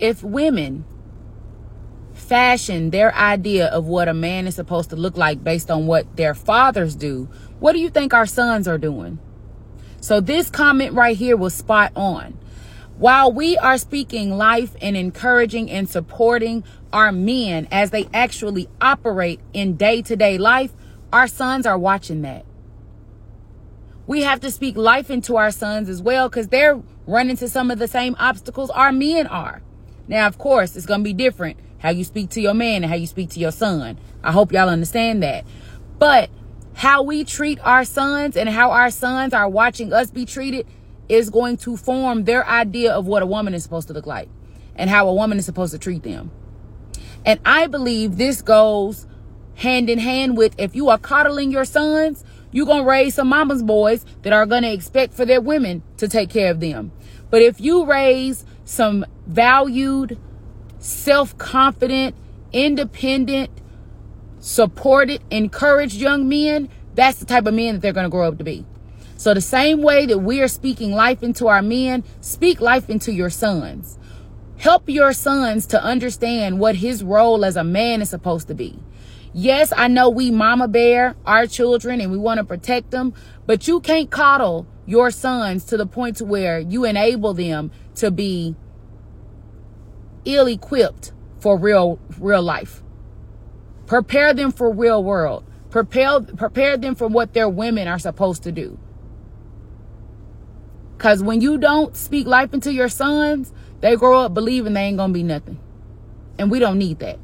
if women fashion their idea of what a man is supposed to look like based on what their fathers do, what do you think our sons are doing? So this comment right here was spot on. While we are speaking life and encouraging and supporting our men as they actually operate in day to day life, our sons are watching that. We have to speak life into our sons as well because they're running into some of the same obstacles our men are. Now, of course, it's going to be different how you speak to your man and how you speak to your son. I hope y'all understand that. But how we treat our sons and how our sons are watching us be treated is going to form their idea of what a woman is supposed to look like and how a woman is supposed to treat them. And I believe this goes hand in hand with if you are coddling your sons, you're going to raise some mama's boys that are going to expect for their women to take care of them. But if you raise some valued, self confident, independent, supported, encouraged young men, that's the type of men that they're going to grow up to be. So, the same way that we are speaking life into our men, speak life into your sons. Help your sons to understand what his role as a man is supposed to be. Yes, I know we mama bear our children and we want to protect them, but you can't coddle your sons to the point to where you enable them to be ill equipped for real real life. Prepare them for real world. Prepare prepare them for what their women are supposed to do. Cause when you don't speak life into your sons, they grow up believing they ain't gonna be nothing. And we don't need that.